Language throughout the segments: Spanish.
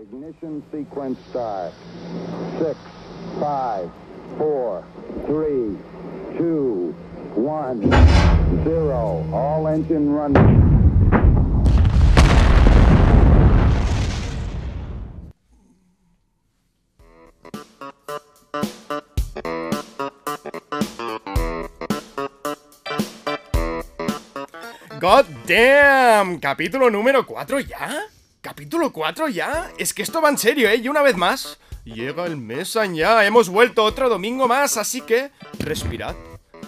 Ignition sequence start. Six, five, four, three, two, one, zero. All engine running. God damn, capítulo número 4 ya. ¿Capítulo 4 ya? Es que esto va en serio, ¿eh? Y una vez más, llega el mes ya. Hemos vuelto otro domingo más, así que respirad,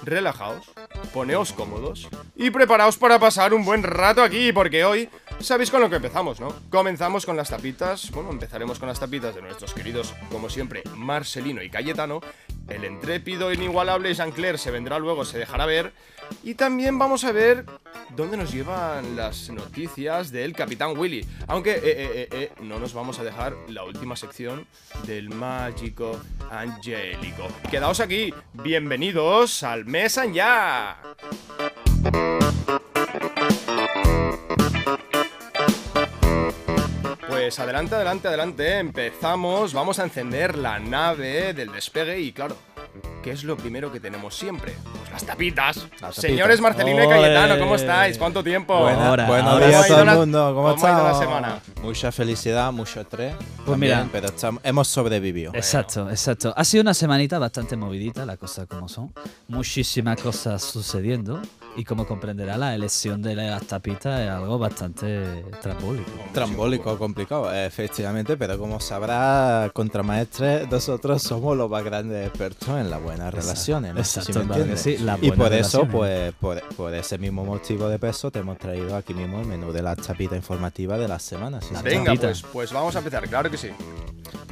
relajaos, poneos cómodos y preparaos para pasar un buen rato aquí, porque hoy sabéis con lo que empezamos, ¿no? Comenzamos con las tapitas, bueno, empezaremos con las tapitas de nuestros queridos, como siempre, Marcelino y Cayetano. El intrépido inigualable Jean-Claire se vendrá luego, se dejará ver. Y también vamos a ver dónde nos llevan las noticias del Capitán Willy. Aunque, eh, eh, eh, eh, no nos vamos a dejar la última sección del mágico angélico. Quedaos aquí, bienvenidos al Mes ya. Pues adelante, adelante, adelante, empezamos, vamos a encender la nave del despegue y claro, ¿qué es lo primero que tenemos siempre? Las tapitas. Señores Marcelino y. Cayetano, ¿cómo estáis? ¿Cuánto tiempo? Buena- Ahora, buenos días a todo el ¿Cómo ha ido la- mundo. ¿Cómo, cómo ha ido la estamos? semana? Mucha felicidad, mucho estrés. Pues también, mira. pero estamos- hemos sobrevivido. Exacto, exacto. Ha sido una semanita bastante movidita, las cosas como son. Muchísimas cosas sucediendo. Y como comprenderá, la elección de las tapitas es algo bastante trambólico. Trambólico, complicado, efectivamente, pero como sabrá, contramaestres, nosotros somos los más grandes expertos en las buenas relaciones. No Exacto, me claro que entiendes. sí, las y por eso, pues, por, por ese mismo motivo de peso, te hemos traído aquí mismo el menú de la tapita informativa de la semana. sí. Venga, pues, pues vamos a empezar, claro que sí.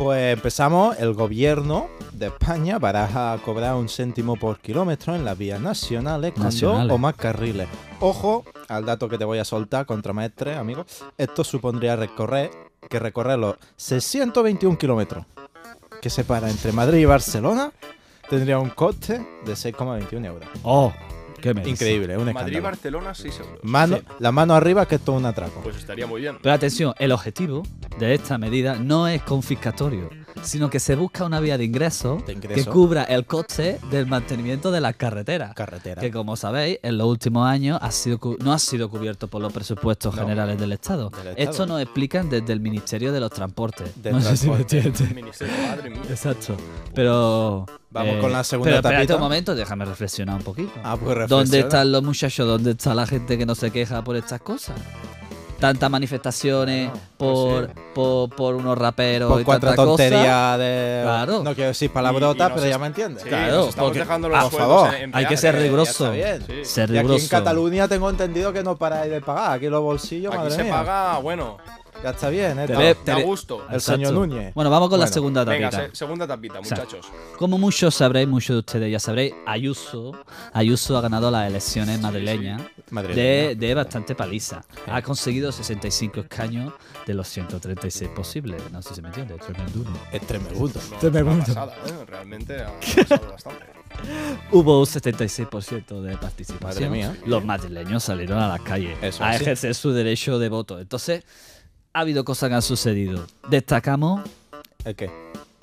Pues empezamos, el gobierno de España baraja cobrar un céntimo por kilómetro en las vías nacionales con Nacionales. dos o más carriles. Ojo al dato que te voy a soltar, contramaestre, amigo. Esto supondría recorrer, que recorrer los 621 kilómetros que separa entre Madrid y Barcelona tendría un coste de 6,21 euros. ¡Oh! ¡Qué me dices? Increíble, un escándalo. Madrid-Barcelona, 6 euros. Mano, Sí. La mano arriba que esto es un atraco. Pues estaría muy bien. Pero atención, el objetivo de esta medida no es confiscatorio, sino que se busca una vía de ingresos De que ingreso. cubra el coste del mantenimiento de las carreteras. Carretera. que como sabéis, en los últimos años ha sido cu- no ha sido cubierto por los presupuestos No. generales del Estado. Del Estado. Esto nos explican desde el Ministerio de los Transportes. Del no sé si me transporte. ministerio, madre mía. Exacto. Pero. eh, Vamos con la segunda Pero tapita. un momento, déjame reflexionar un poquito. Ah, pues ¿Dónde están los muchachos? ¿Dónde está la gente que no se queja por estas cosas? Tantas manifestaciones por, pues por, por unos raperos Por y cuatro tanta cosa. tonterías de. Claro. No quiero decir palabrotas, pero ya me entiendes. Sí, Claro, porque- dejando Ah, los por favor, en- en hay que ser riguroso. está bien, sí. Ser Y aquí en Cataluña tengo entendido que no paráis de pagar. Aquí los bolsillos, Aquí madre se mía. paga, bueno, Ya está bien, ¿eh? Tele- da tele- gusto. El señor Núñez. Bueno, vamos con la Bueno, segunda Venga, tapita. se- segunda tapita, Exacto. muchachos. Como muchos sabréis, muchos de ustedes ya sabréis, Ayuso, Ayuso ha ganado las elecciones madrileñas Madrileña. de, de bastante paliza. Ha conseguido 65 escaños de los 136 posibles. No sé si se me entiende, es tremendo. Es tremendo. No, Te pasada, ¿eh? Realmente ha pasado bastante. Hubo un 76% de participación. Madre mía. Los madrileños salieron a las calles Eso a sí. ejercer su derecho de voto. Entonces, ha habido cosas que han sucedido. Destacamos ¿El qué?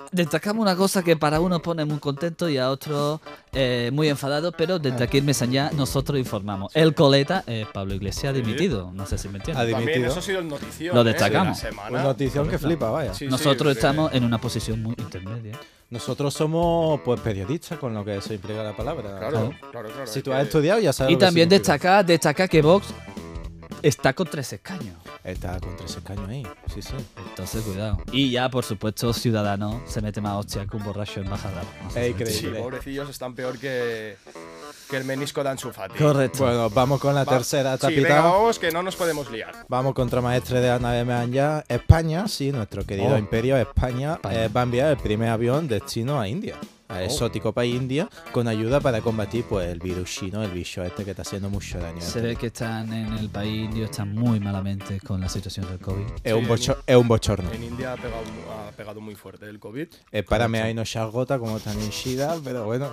Destacamos una cosa que para unos pone muy contento y a otros eh, muy enfadados, pero desde aquí en Mesanya nosotros informamos. El coleta es Pablo Iglesias dimitido, no sé si me Ha entiendes. dimitido. También eso ha sido el notición. Lo ¿eh? de destacamos. Una notición que flipa, vaya. Sí, sí, Nosotros sí. estamos en una posición muy intermedia. Nosotros somos pues periodistas, con lo que eso implica la palabra. Claro, claro, claro. Si tú que- has estudiado, ya sabes. Y lo que también destacar, destacar que Vox está con tres escaños. Está con tres escaños ahí. Sí, sí. Entonces, cuidado. Y ya, por supuesto, Ciudadanos se mete más hostia que un borracho en sé Es me Sí, increíble. pobrecillos están peor que, que el menisco de Ansu Fati. Correcto. Bueno, vamos con la Va- tercera Sí, tapita. venga, vamos, que no nos podemos liar. Vamos contra maestre de la nave Meanya. España, sí, nuestro querido Oh. imperio España, España. eh, va a enviar el primer avión destino a India. Al exótico país India, con ayuda para combatir pues el virus chino, el bicho este que está haciendo mucho daño. Se ve que están en el país indio, están muy malamente con la situación del COVID. Es, un bocho- es un bochorno. En India ha pegado, ha pegado muy fuerte el COVID. Eh, párame ahí no se agota como también Shida, pero bueno.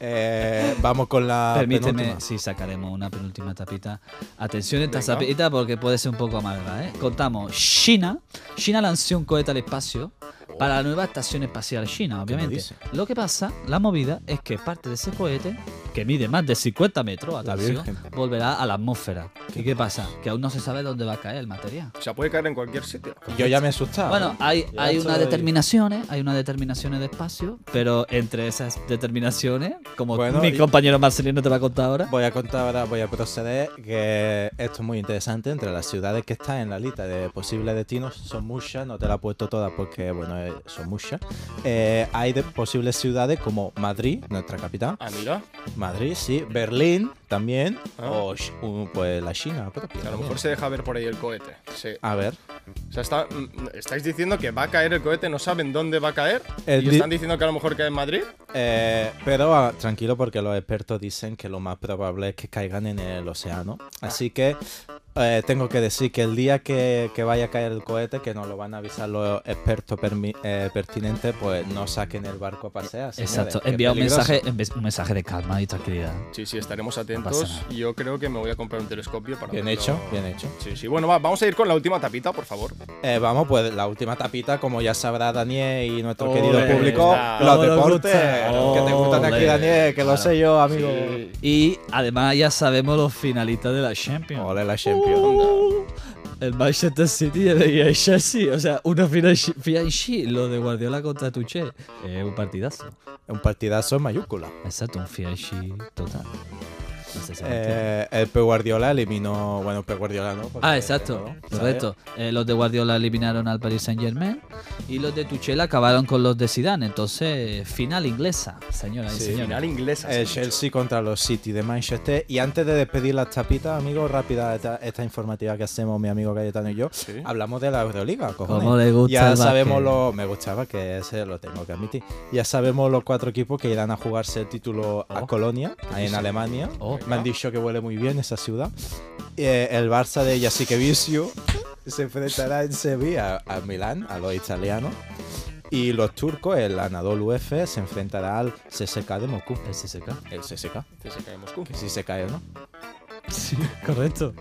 Eh, vamos con la Permíteme, penúltima. si sacaremos una penúltima tapita. Atención esta Venga. tapita porque puede ser un poco amarga. ¿eh? Contamos, China, China lanzó un cohete al espacio para la nueva estación espacial china, obviamente. Lo que pasa, la movida, es que parte de ese cohete, que mide más de 50 metros, atención, volverá a la atmósfera. ¿Y qué pasa? Que aún no se sabe dónde va a caer el material. O sea, puede caer en cualquier sitio. Yo ya me he asustado. Bueno, hay, Ya hay estoy- unas determinaciones, hay unas determinaciones de espacio, pero entre esas determinaciones, como Bueno, mi compañero Marcelino te va a contar ahora, Voy a contar ahora, voy a proceder, que esto es muy interesante. Entre las ciudades que están en la lista de posibles destinos, son muchas, no te la he puesto todas porque, bueno, eh, son muchas. Eh, hay de posibles ciudades como Madrid, nuestra capital. Ah, mira. Madrid, sí. Berlín también. Ah. O uh, pues la China. A lo mejor se deja ver por ahí el cohete. Sí. A ver. O sea, está- mm, estáis diciendo que va a caer el cohete, no saben dónde va a caer. El y están diciendo que a lo mejor cae en Madrid. Eh, pero ah, tranquilo porque los expertos dicen que lo más probable es que caigan en el océano. Así que eh, tengo que decir que el día que, que vaya a caer el cohete, que nos lo van a avisar los expertos permi- eh, pertinentes, pues no saquen el barco a pasear. exacto, envía un mensaje, un mensaje de calma y tranquilidad. Sí, sí, estaremos atentos. yo creo que me voy a comprar un telescopio para Bien verlo. hecho, bien hecho. Sí, sí. Bueno, va, vamos a ir con la última tapita, por favor. Eh, vamos, pues la última tapita, como ya sabrá Daniel y nuestro querido público, los deportes, que te gustan aquí, Daniel, que lo sé yo, amigo. Y además ya sabemos los finalistas de la Champions. Ole la Champions. El Manchester City y el Chelsea. O sea, una final Fianchi, lo de Guardiola contra Tuche. Es un partidazo. Un partidazo en mayúscula. Exacto, un Fianchi total. No sé si me entiendes. Eh, el Pep Guardiola eliminó. Bueno, Pep Guardiola no. porque- Ah, exacto, correcto. Eh, los de Guardiola eliminaron al Paris Saint Germain y los de Tuchel acabaron con los de Zidane. Entonces, final inglesa, Sí, señores. Final inglesa. El. Chelsea contra los City de Manchester. Y antes de despedir las tapitas, amigos, rápida esta, esta informativa que hacemos mi amigo Cayetano y yo, Sí. hablamos de la Euroliga. cojones. ¿Cómo le gusta ya el sabemos lo. Me gustaba que ese lo tengo que admitir. Ya sabemos los cuatro equipos que irán a jugarse el título a Oh. Colonia, ahí en Alemania. Oh. Me han dicho que huele muy bien esa ciudad. Eh, el Barça de Jasikevicio se enfrentará en Sevilla al Milán, a los italianos. Y los turcos, el Anadolu F, se enfrentará al CSK de Moscú. El CSK. El CSK, CSKA de Moscú. que sí se cae, ¿no? Sí, correcto.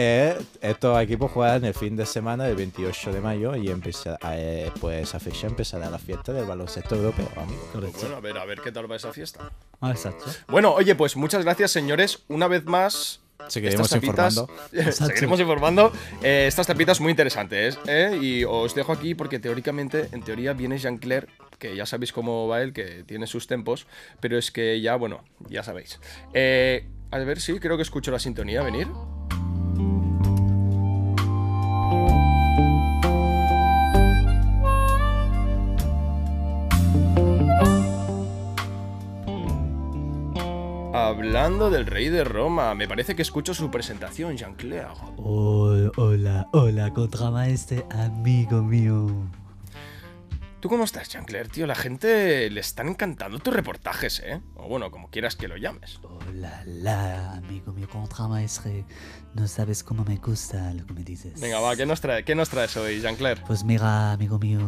Eh, estos equipos juegan el fin de semana del 28 de mayo y empieza, eh, pues esa fecha empezará la fiesta del baloncesto europeo, amigo. Bueno, a ver, a ver qué tal va esa fiesta. Ah, exacto. Bueno, oye, pues muchas gracias, señores. Una vez más. Seguiremos tapitas- informando. Seguiremos informando. Eh, estas tapitas muy interesantes, ¿eh? Y os dejo aquí porque teóricamente, en teoría, viene Jean-Claire, que ya sabéis cómo va él, que tiene sus tempos, pero es que ya, bueno, ya sabéis. Eh, a ver, sí, creo que escucho la sintonía venir. Hablando del rey de Roma, me parece que escucho su presentación, Jean-Claire. hola, hola, contramaestre, amigo mío. ¿Tú cómo estás, Jean-Claire, tío? La gente le están encantando tus reportajes, ¿eh? O bueno, como quieras que lo llames. Hola, la, amigo mío, contramaestre. No sabes cómo me gusta lo que me dices. Venga, va, ¿qué nos, trae, qué nos traes hoy, Jean-Claire? Pues mira, amigo mío,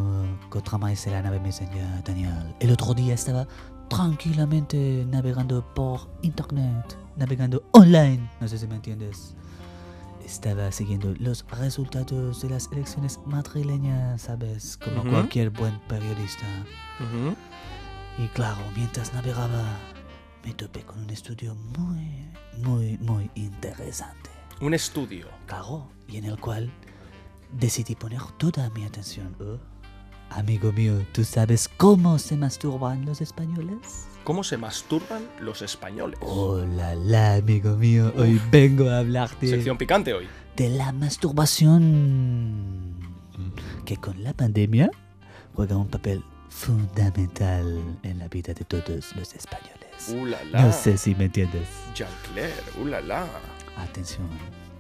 contramaestre la nave me enseña Daniel. El otro día estaba tranquilamente navegando por internet, navegando online. No sé si me entiendes. Estaba siguiendo los resultados de las elecciones madrileñas, ¿sabes? Como cualquier buen periodista. Y claro, mientras navegaba, me topé con un estudio muy, muy, muy interesante. Un estudio. Claro, y en el cual decidí poner toda mi atención. Oh, Amigo mío, ¿tú sabes cómo se masturban los españoles? ¿Cómo se masturban los españoles? Hola, la, amigo mío, hoy vengo a hablarte Sección picante hoy. de la masturbación, que con la pandemia juega un papel fundamental en la vida de todos los españoles. ¡Uh, la, la! No sé si me entiendes. Jean-Claire, ¡uh, la! Atención,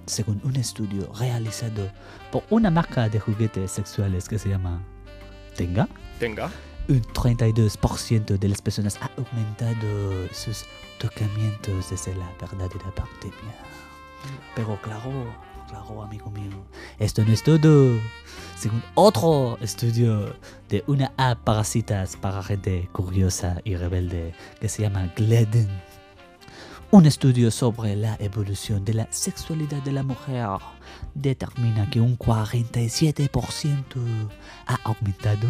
según un estudio realizado por una marca de juguetes sexuales que se llama Tenga, Tenga. un 32% de las personas ha aumentado sus tocamientos desde la verdadera pandemia. Pero claro, claro, amigo mío, esto no es todo. Según otro estudio de una app para citas para gente curiosa y rebelde que se llama Gleden, un estudio sobre la evolución de la sexualidad de la mujer determina que un 47% ha aumentado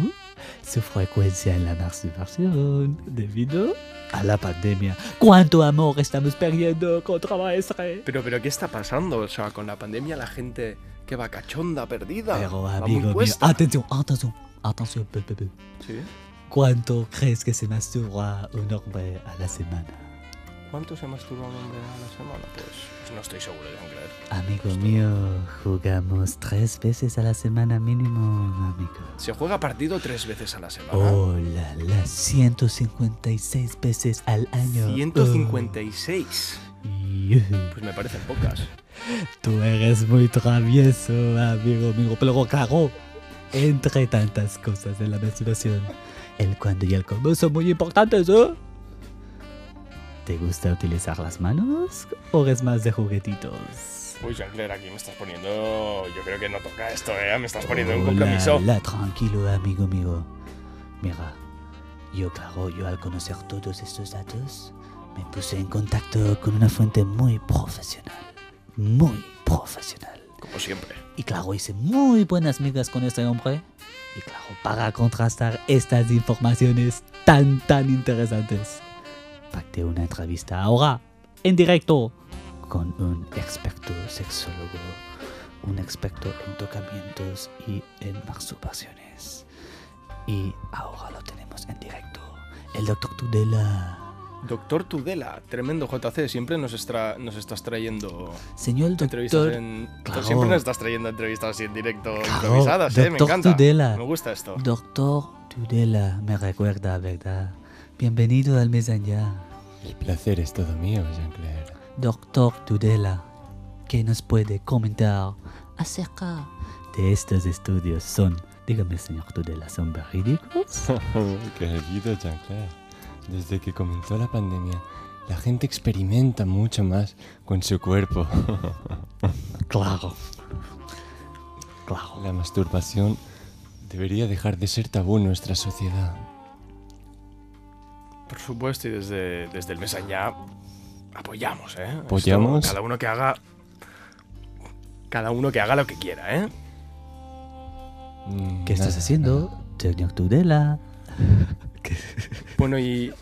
su frecuencia en la masturbación debido a la pandemia. ¿Cuánto amor estamos perdiendo contra maestre? Pero, pero, ¿qué está pasando? O sea, con la pandemia la gente que va cachonda, perdida. Pero amigo mío, atención, atención, atención. ¿Sí? ¿Cuánto crees que se masturba un hombre a la semana? ¿Cuánto se masturba un hombre a la semana? Pues, pues no estoy seguro de creer. Amigo mío, jugamos tres veces a la semana mínimo, amigo. Se juega partido tres veces a la semana. Oh, la, la, 156 veces al año. 156. Oh. Pues me parecen pocas. Tú eres muy travieso, amigo mío. Pero claro, entre tantas cosas de la masturbación, el cuándo y el cómo son muy importantes, ¿eh? ¿Te gusta utilizar las manos o eres más de juguetitos? Uy, Jean-Claire, aquí me estás poniendo. Yo creo que no toca esto, ¿eh? Me estás poniendo en Oh, compromiso. La, tranquilo, amigo mío. Mira, yo, claro, yo al conocer todos estos datos, me puse en contacto con una fuente muy profesional. Muy profesional. Como siempre. Y claro, hice muy buenas migas con este hombre. Y claro, para contrastar estas informaciones tan, tan interesantes, pacté una entrevista ahora, en directo, con un experto sexólogo, un experto en tocamientos y en masturbaciones. Y ahora lo tenemos en directo, el doctor Tudela. Doctor Tudela, tremendo JC, siempre nos, estra- nos estás trayendo Señor entrevistas doctor en. Claro. Siempre nos estás trayendo entrevistas así en directo, Claro, improvisadas, ¿eh? Me encanta. Tudela. Me gusta esto. Doctor Tudela, me recuerda, ¿verdad? Bienvenido al Mes Allá. El placer es todo mío, Jean-Claire. Doctor Tudela, ¿qué nos puede comentar acerca de estos estudios? Son, dígame, señor Tudela, ¿son verídicos? Querido Jean-Claire, desde que comenzó la pandemia, la gente experimenta mucho más con su cuerpo. claro. Claro. La masturbación debería dejar de ser tabú en nuestra sociedad. Por supuesto, y desde, desde el mes allá apoyamos, ¿eh? Esto, Apoyamos. cada uno que haga. Cada uno que haga lo que quiera, ¿eh? Mm, ¿Qué estás haciendo, señor Tudela? Bueno, y.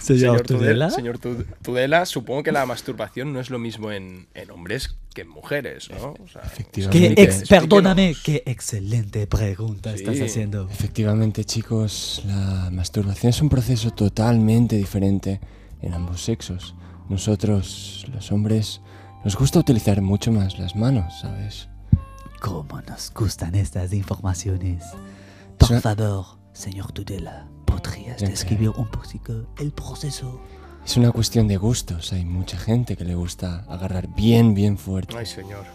Señor Tudela. Señor Tu- Tudela, supongo que la masturbación no es lo mismo en, en hombres que en mujeres, ¿no? O sea, ¿Qué Efectivamente. ex- perdóname, qué excelente pregunta Sí. estás haciendo. Efectivamente, chicos, la masturbación es un proceso totalmente diferente en ambos sexos. Nosotros, los hombres, nos gusta utilizar mucho más las manos, ¿sabes? ¿Cómo nos gustan estas informaciones? Por favor, señor Tudela, ¿podrías describir un poquito el proceso? Es una cuestión de gustos. Hay mucha gente que le gusta agarrar bien, bien fuerte. Ay, señor.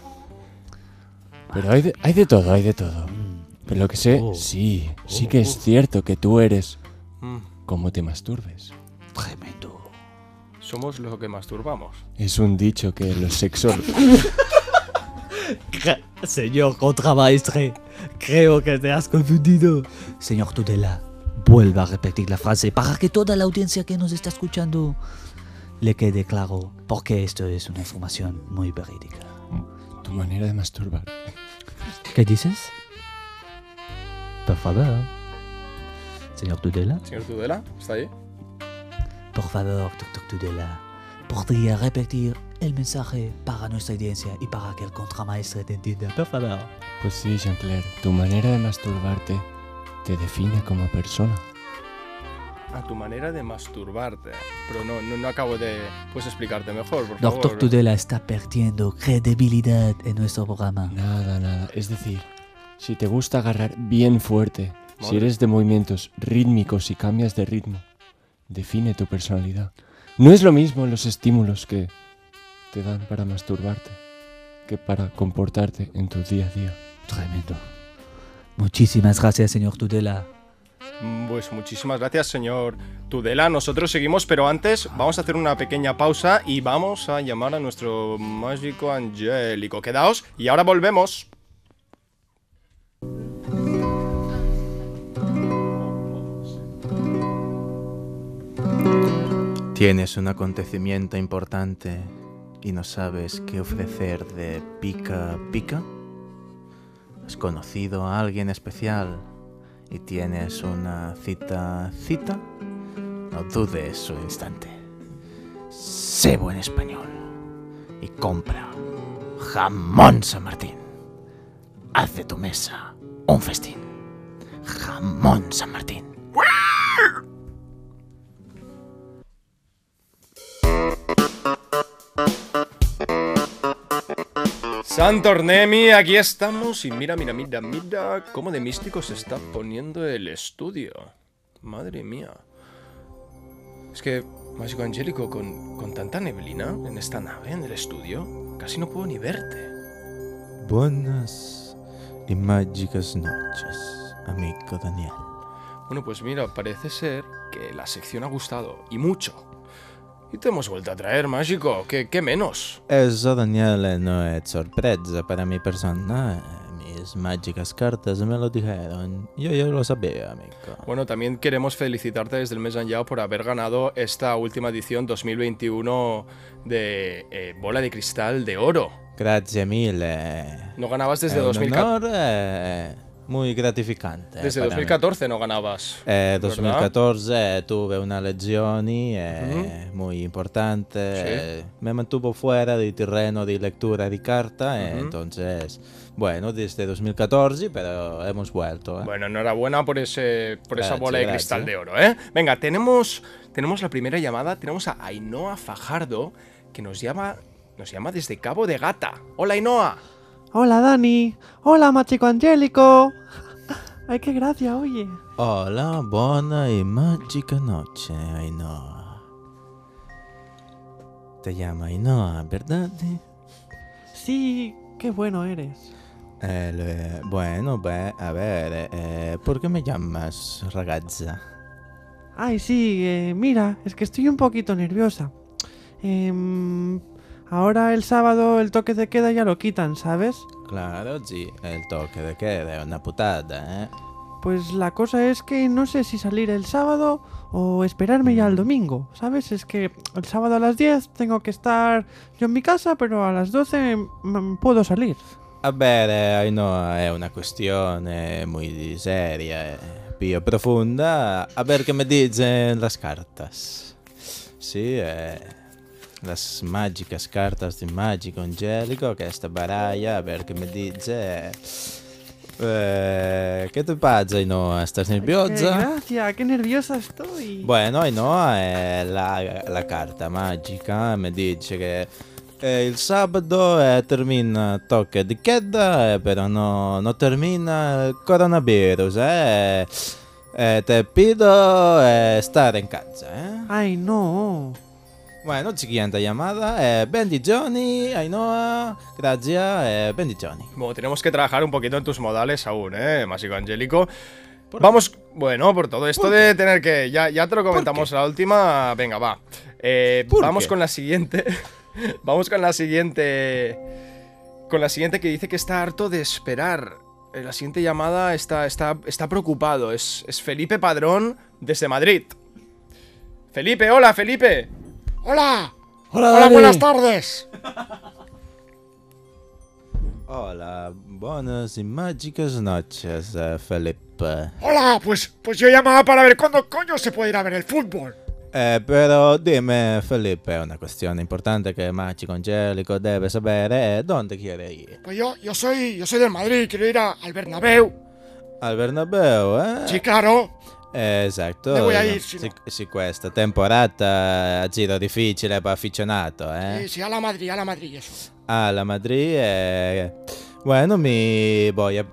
Pero hay de, hay de todo, hay de todo. Mm, Pero lo que sé, Oh. sí, sí que es cierto que tú eres Mm, como te masturbes. tremendo. somos los que masturbamos. Es un dicho que los sexólogos... Señor contramaestre, creo que te has confundido. Señor Tudela, vuelva a repetir la frase para que toda la audiencia que nos está escuchando le quede claro, porque esto es una información muy verídica. tu manera de masturbar. ¿Qué dices? Por favor. Señor Tudela, Señor Tudela, ¿está ahí? por favor, doctor Tudela, ¿podría repetir el mensaje para nuestra audiencia y para que el contramaestre te entienda? Por favor. Pues sí, Jean-Claire, tu manera de masturbarte te define como persona. A tu manera de masturbarte. Pero no, no, no acabo de. Puedes explicarte mejor, por Doctor favor. Tudela está perdiendo credibilidad en nuestro programa. Nada, nada. Es decir, si te gusta agarrar bien fuerte, si eres de movimientos rítmicos y cambias de ritmo, define tu personalidad. No es lo mismo los estímulos que te dan para masturbarte que para comportarte en tu día a día. Tremendo. Muchísimas gracias, señor Tudela. Pues muchísimas gracias, señor Tudela. Nosotros seguimos, pero antes vamos a hacer una pequeña pausa y vamos a llamar a nuestro mágico angélico. Quedaos y ahora volvemos. Tienes un acontecimiento importante y no sabes qué ofrecer de pica pica. Has conocido a alguien especial y tienes una cita cita. No dudes un instante. Sé buen español y compra jamón San Martín. Haz de tu mesa un festín. Jamón San Martín. Santornemi, aquí estamos y mira, mira, mira, mira cómo de místico se está poniendo el estudio. Madre mía. Es que, Mágico Angélico, con, con tanta neblina en esta nave, en el estudio, casi no puedo ni verte. Buenas y mágicas noches, amigo Daniel. Bueno, pues mira, parece ser que la sección ha gustado, y mucho. Y te hemos vuelto a traer, Mágico, ¿qué, qué menos? Eso, Daniel, no es sorpresa para mi persona. Mis mágicas cartas me lo dijeron. Yo ya lo sabía, amigo. Bueno, también queremos felicitarte desde el mes allá por haber ganado esta última edición 2021 de eh, Bola de Cristal de Oro. Grazie mille. No ganabas desde È un 2014. honor, eh, muy gratificante. Desde para mí. 2014 no ganabas. Eh, ¿verdad? 2014 tuve una lezioni eh, muy importante. eh, me mantuvo fuera del terreno de lectura de carta. eh, Ujú. entonces, bueno, desde 2014, pero hemos vuelto. eh. Bueno, enhorabuena por ese por esa Gracias, bola de gracias. cristal de oro, ¿eh? Venga, tenemos tenemos la primera llamada, tenemos a Ainhoa Fajardo que nos llama nos llama desde Cabo de Gata. Hola Ainhoa. Hola Dani, hola Machico Angélico. Ay, qué gracia, oye. Hola, buona y mágica noche, Ainhoa. Te llama Ainhoa, ¿verdad? Sí, qué bueno eres. Eh, le- bueno, beh, a ver, eh, ¿por qué me llamas ragazza? Ay, sí, eh, mira, es que estoy un poquito nerviosa. Em, ahora el sábado el toque de queda ya lo quitan, ¿sabes? Claro, sí, el toque de queda es una putada, ¿eh? Pues la cosa es que no sé si salir el sábado o esperarme ya al domingo, ¿sabes? Es que el sábado a las 10 tengo que estar yo en mi casa, pero a las 12 mm, puedo salir. A ver, eh, Ainhoa, è una questione muy seria, eh, più profonda. A ver qué me dicen las cartas. Sí, eh, las mágicas cartas de Mágico Angélico, que esta baralla, a ver qué me dice. Eh, ¿Qué te pasa, Ainhoa? ¿Estás nerviosa? gracia, qué nerviosa estoy. Bueno, Ainhoa è la, la carta magica, mi dice che eh, il sabato eh, termina toque di queda, eh, però no, no termina il coronavirus, eh. Eh, te pido eh, stare in casa, eh. Ay, no. Bueno, siguiente llamada, eh, bendizioni, Ainhoa, grazie, eh, bendizioni. Bueno, tenemos que trabajar un poquito en tus modales aún, ¿eh? Mágico Angélico. Vamos, bueno, por todo esto de tener que. Ya, ya te lo comentamos la última. Venga, va. Eh, ¿Por vamos qué? con la siguiente. vamos con la siguiente. Con la siguiente que dice que está harto de esperar. Eh, La siguiente llamada está, está, está preocupado. Es, es Felipe Padrón desde Madrid. Felipe, hola, Felipe. Hola, Hola, buenas tardes. Hola, buenas y mágicas noches, eh, Felipe. Hola, pues, pues yo llamaba para ver cuándo coño se puede ir a ver el fútbol. Eh, però dimmi, Felipe, una questione importante che Magico Angelico deve sapere è dove quiere ir. Pues yo, yo soy, yo soy del Madrid, quiero ir a- al Bernabéu. Al Bernabeu, eh? Sí, claro. Eh, esatto. Dove vuoi ir, sì, se no? sì, questa temporata ha giro difficile per afficionato, eh? Sí, sí, a la Madrid, a la Madrid, eso. Ah, la Madrid eh, Bueno, mi voy a,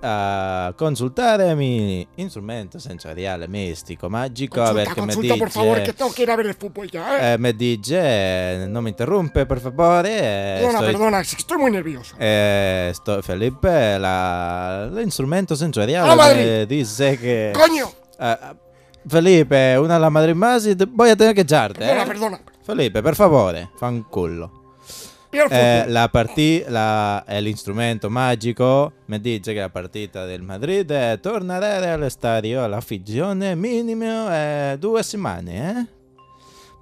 a consultare mi strumento sensoriale mistico magico a ver Consulta, che me consulta, dice por favor, que tengo que ir a ver el fútbol ya, ¿eh? eh, me dice eh, non mi interrumpe per favore eh, perdona, estoy- perdona, es que estoy muy nervioso. Eh, sto- Felipe, la, l'instrumento sensoriale Ah, Madrid. me dice che... ¡Coño! Ah, ah, Felipe, una a la Madrid más y te- voy a tener que echarte, Perdona, eh. perdona. Felipe, per favore, fanculo. Mira el Eh, fútbol. la parti- la- el instrumento magico mi dice che la partita del Madrid è tornare all'estadio all'affigione minimo eh, due settimane, eh?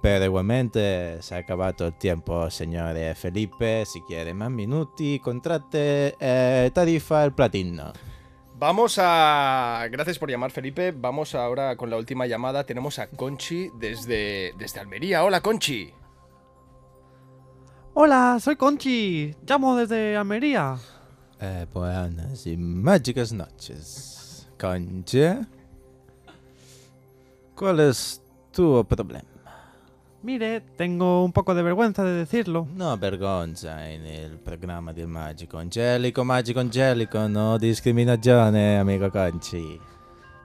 Pero igualmente se ha acabado el tiempo, signore Felipe. Si quiere más minuti, contrate eh, tarifa el platino. Vamos a. Gracias por llamar, Felipe. Vamos ahora con la última llamada. Tenemos a Conchi desde, desde Almería. Hola, Conchi. Hola, soy Conchi. Llamo desde Almería. Eh, buenas y mágicas noches. Conche. ¿Cuál es tu problema? Mire, tengo un poco de vergüenza de decirlo. No vergogna en el programma del Magico Angelico, Magico Angelico, no discriminazione, amigo Conchi.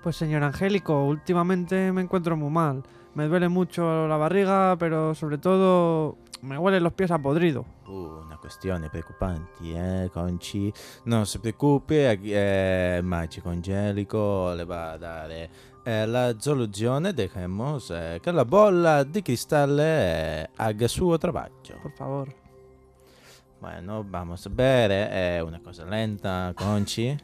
Pues señor Angélico, últimamente me encuentro muy mal. Me duele mucho la barriga, pero sobre todo me huelen los pies a podrido. Uh, una questione preoccupante, eh, Conci. Non si preoccupi, aquí, eh, Magico Angelico le va a dare eh, la soluzione. Dejemos eh, che la bolla di cristallo haga suo trabajo. Por favor. Bueno, vamos a ver, eh, è una cosa lenta, Conci.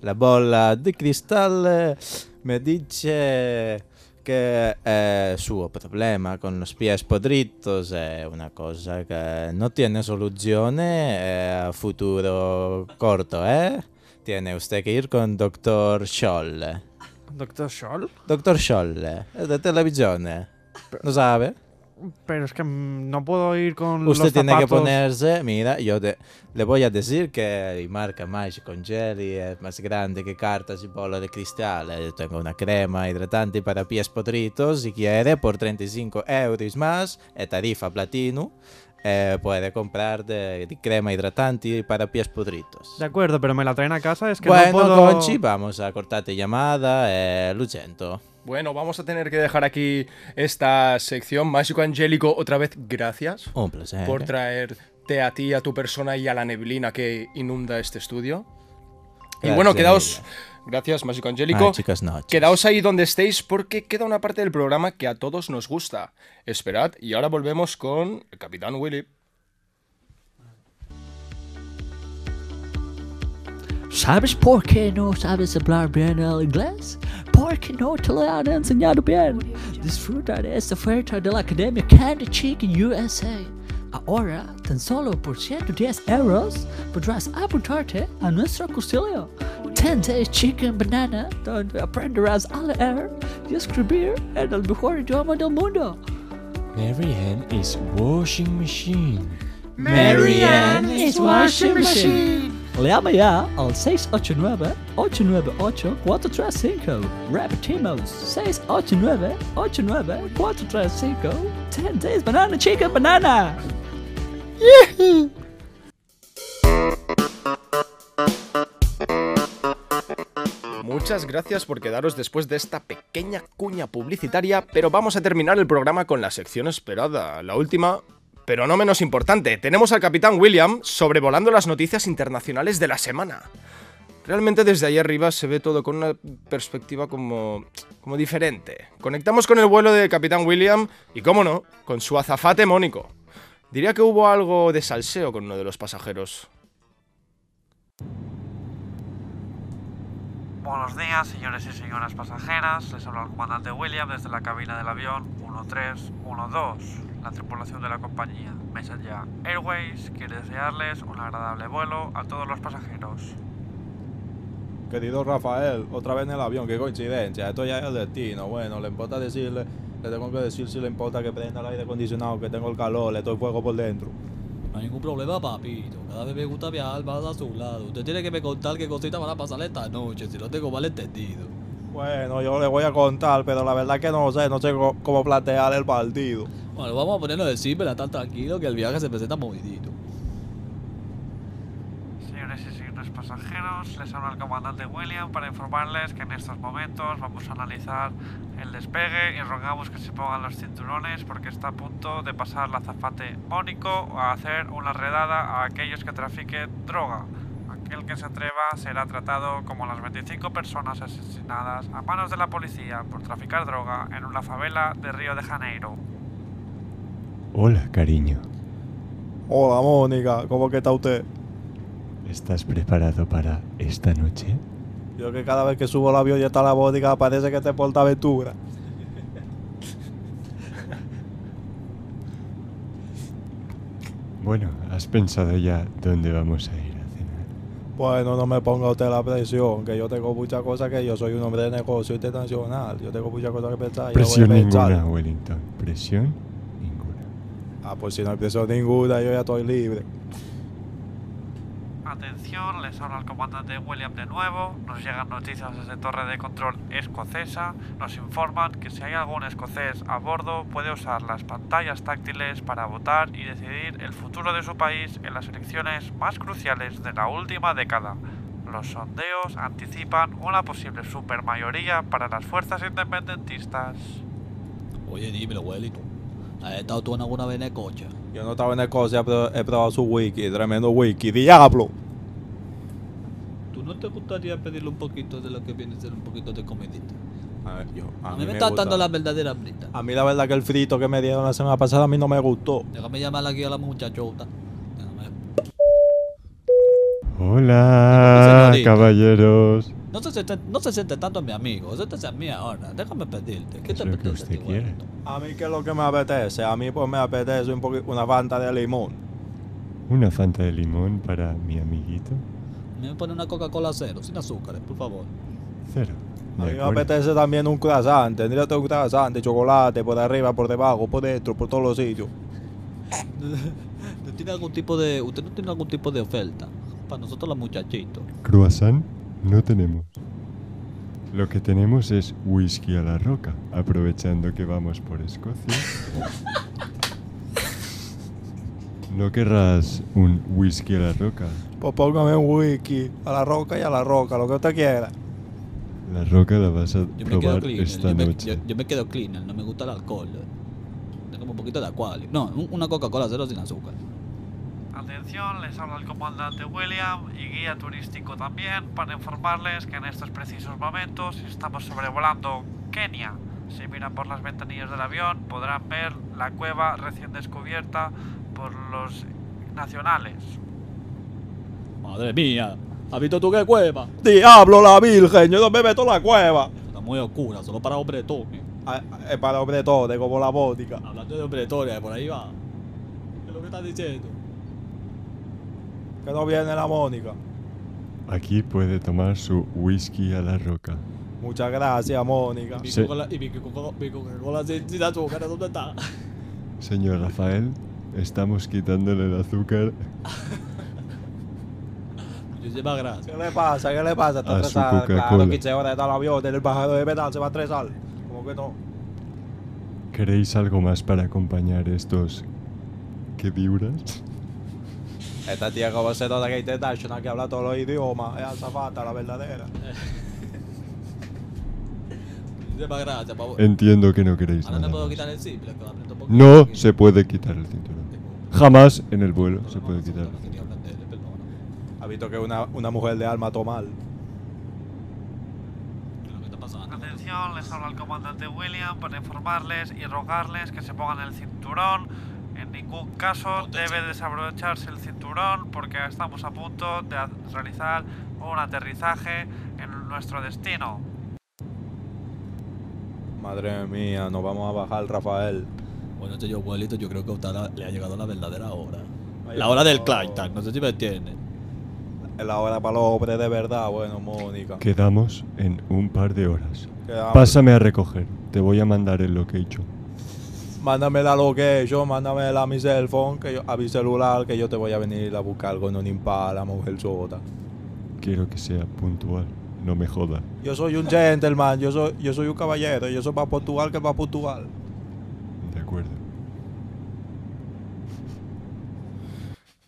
La bolla di cristallo mi dice che eh, suo problema con los pies podritos è una cosa che non tiene soluzione a futuro corto, ¿eh? Tiene usted que ir con Dr. Scholl. Doctor Scholl. Dr. Scholl, es de televisione. ¿Lo sabe? Pero es que no puedo ir con Usted los tiene que ponerse, mira, yo te- le voy a decir que marca Magic Jelly es más grande que cartas y bolas de cristal. Yo tengo una crema hidratante para pies podritos, si quiere, por 35 euros más, es tarifa platino. Eh, puede comprar de, de crema hidratante para pies podritos. De acuerdo, pero me la traen a casa, es que bueno, no puedo... Conchi, vamos a cortarte llamada, eh, lo siento. Bueno, vamos a tener que dejar aquí esta sección. Mágico Angélico, otra vez, gracias Un placer. por traerte a ti, a tu persona y a la neblina que inunda este estudio. Y bueno, quedaos. Gracias, Mágico Angélico. Ay, chicas noches. Quedaos ahí donde estéis porque queda una parte del programa que a todos nos gusta. Esperad y ahora volvemos con el Capitán Willy. ¿Sabes por qué no sabes hablar bien el inglés? Porque no te lo han enseñado bien. Disfruta de esta oferta de la Academia Candy Chicken USA. Ahora, tan solo por 110 euros, podrás apuntarte a nuestro cursillo 10 Days Chicken Banana, donde aprenderás a leer y escribir en el mejor idioma del mundo. Mary Ann is washing machine. Marianne is washing machine. Llama ya al 689-898-435. Repetimos, 689-898-435. 10 days banana chicken banana. Muchas gracias por quedaros después de esta pequeña cuña publicitaria, pero vamos a terminar el programa con la sección esperada, la última, pero no menos importante. Tenemos al Capitán William sobrevolando las noticias internacionales de la semana. Realmente desde ahí arriba se ve todo con una perspectiva como, como diferente. Conectamos con el vuelo de Capitán William y, cómo no, con su azafate Mónico. Diría que hubo algo de salseo con uno de los pasajeros. Buenos días, señores y señoras pasajeras. Les habla el comandante William desde la cabina del avión 1312. La tripulación de la compañía Messenger Airways quiere desearles un agradable vuelo a todos los pasajeros. Querido Rafael, otra vez en el avión, qué coincidencia, esto ya es el destino. Bueno, le importa decirle, le tengo que decir si le importa que prenda el aire acondicionado, que tengo el calor, le doy fuego por dentro. No hay ningún problema, papito. Cada vez me gusta viajar más a su lado. Usted tiene que me contar qué cositas van a pasar esta noche, si no tengo mal entendido. Bueno, yo le voy a contar, pero la verdad que no sé, no sé cómo plantear el partido. Bueno, vamos a ponernos de simple a estar tranquilo que el viaje se presenta movidito. Señores y señores pasajeros, les habla el comandante William para informarles que en estos momentos vamos a analizar el despegue y rogamos que se pongan los cinturones porque está a punto de pasar la azafate Mónico a hacer una redada a aquellos que trafiquen droga. El que se atreva será tratado como las 25 personas asesinadas a manos de la policía por traficar droga en una favela de Río de Janeiro. Hola, cariño. Hola, Mónica, ¿cómo que está usted? ¿Estás preparado para esta noche? Yo que cada vez que subo el avión y está la Mónica parece que te porta aventura. Bueno, ¿has pensado ya dónde vamos a ir a cenar? Bueno, no me ponga usted la presión, que yo tengo muchas cosas que yo soy un hombre de negocio internacional. Yo tengo muchas cosas que pensar. y yo voy a Presión pensar. ninguna, Wellington. Presión ninguna. Ah, pues si no hay presión ninguna, yo ya estoy libre. Atención, les habla el comandante William de nuevo. Nos llegan noticias desde Torre de Control escocesa. Nos informan que si hay algún escocés a bordo puede usar las pantallas táctiles para votar y decidir el futuro de su país en las elecciones más cruciales de la última década. Los sondeos anticipan una posible supermayoría para las fuerzas independentistas. Oye, dímelo, Wellington. ¿Has estado tú en alguna vez en Escocia? Yo no estaba en Escocia, pero he probado su wiki, tremendo wiki. ¡Diablo! ¿Tú no te gustaría pedirle un poquito de lo que viene a ser un poquito de comidita? A ver, yo. A, A, mí me, me está gusta. dando la verdadera brita. A mí la verdad que el frito que me dieron la semana pasada a mí no me gustó. Déjame llamar aquí a la muchachota. Déjame. Hola, caballeros. No se, siente, no se siente tanto mi amigo, siéntese a mí ahora. Déjame pedirte. ¿Qué Es te lo que apetece, usted tío quiere. A mí que es lo que me apetece. A mí pues me apetece un una fanta de limón. Una fanta de limón para mi amiguito. Me pone una Coca-Cola cero, sin azúcares, por favor. Cero. A mí me apetece también un croissant. Tendría un croissant de chocolate por arriba, por debajo, por dentro, por todos los sitios. ¿No tiene algún tipo de, ¿Usted no tiene algún tipo de oferta? Para nosotros los muchachitos. Croissant no tenemos. Lo que tenemos es whisky a la roca, aprovechando que vamos por Escocia. ¿No querrás un whisky a la roca? Pues póngame un wiki a la roca y a la roca, lo que usted quiera. La roca la vas a Yo me quedo probar clean. esta Yo me, noche. yo, yo me quedo clean, no me gusta el alcohol. Tengo un poquito de aqualio. No, un- una Coca-Cola cero sin azúcar. Atención, les habla el comandante William y guía turístico también para informarles que en estos precisos momentos estamos sobrevolando Kenia. Si miran por las ventanillas del avión podrán ver la cueva recién descubierta por los nacionales. Madre mía, ¿has visto tú qué cueva? ¡Diablo la virgen! ¡Yo no me meto la cueva! Está muy oscura, solo para hobretones. Ah, Es para hombre todo, como la vodka. Hablando de hobretones, por ahí va. ¿Qué es lo que estás diciendo? Que no viene la Mónica. Aquí puede tomar su whisky a la roca. Muchas gracias, Mónica. Y mi Sí. Coca-Cola y mi Coca- mi Coca-Cola sin, sin azúcar, ¿dónde está? Señor Rafael, estamos quitándole el azúcar Muchísimas gracias. ¿Qué le pasa? ¿Qué le pasa? Está A su estresada. Claro, Coca-Cola. 15 horas está el avión, el bajado de metal se va a estresar. ¿Cómo que no? ¿Queréis algo más para acompañar estos que vibras? Esta tía como se nota que es international, que habla todos los idiomas. Es azafata, la verdadera. Gracias, favor. Entiendo que no queréis Ahora me nada puedo más. quitar el simple, que aprieto un poquito. No aquí. se puede quitar el cinturón. Jamás en el vuelo se puede quitar. Ha visto que una, una mujer de alma mal. ¿Qué es lo que está pasando? Atención, les habla el comandante William para informarles y rogarles que se pongan el cinturón. En ningún caso debe desabrocharse el cinturón porque estamos a punto de realizar un aterrizaje en nuestro destino. Madre mía, nos vamos a bajar, Rafael. Bueno, señor abuelito, yo creo que a usted le ha llegado la verdadera hora. Ha La hora del Clyde, no sé si me entiende. Es la hora para los hombres de verdad, bueno, Mónica. Quedamos en un par de horas. Quedamos. Pásame a recoger. Te voy a mandar el location. Mándame la location, mándame a mi cell phone, que yo, a mi celular, que yo te voy a venir a buscar con un impala, mujer sota. Quiero que sea puntual. No me joda. Yo soy un gentleman, yo soy, yo soy un caballero, yo soy para Portugal que para Portugal. De acuerdo.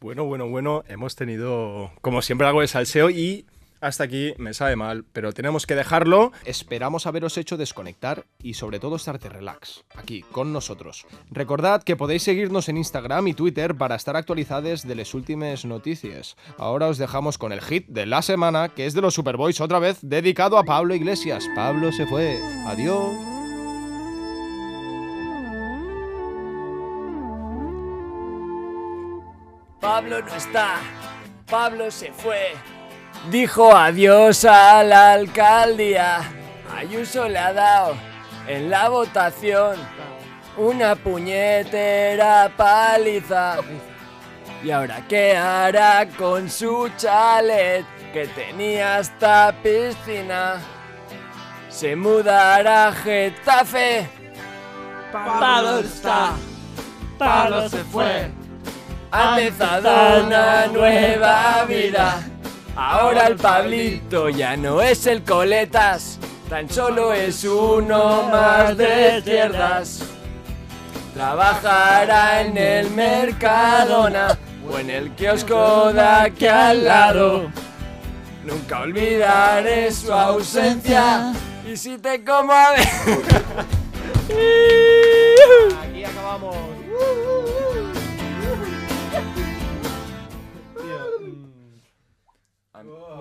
Bueno, bueno, bueno, hemos tenido, como siempre, algo de salseo y Hasta aquí me sabe mal, pero tenemos que dejarlo. Esperamos haberos hecho desconectar y sobre todo estarte relax, aquí, con nosotros. Recordad que podéis seguirnos en Instagram y Twitter para estar actualizados de las últimas noticias. Ahora os dejamos con el hit de la semana, que es de los Superboys otra vez, dedicado a Pablo Iglesias. Pablo se fue. Adiós. Pablo no está, Pablo se fue. Dijo adiós a la alcaldía. Ayuso le ha dado en la votación una puñetera paliza. ¿Y ahora qué hará con su chalet que tenía hasta piscina? Se mudará a Getafe. Pablo está, Pablo se fue. Ha empezado una nueva vida. Ahora el Pablito ya no es el coletas, tan solo es uno más de izquierdas. Trabajará en el Mercadona o en el kiosco de aquí al lado. Nunca olvidaré su ausencia. Y si te como a ver. Aquí acabamos.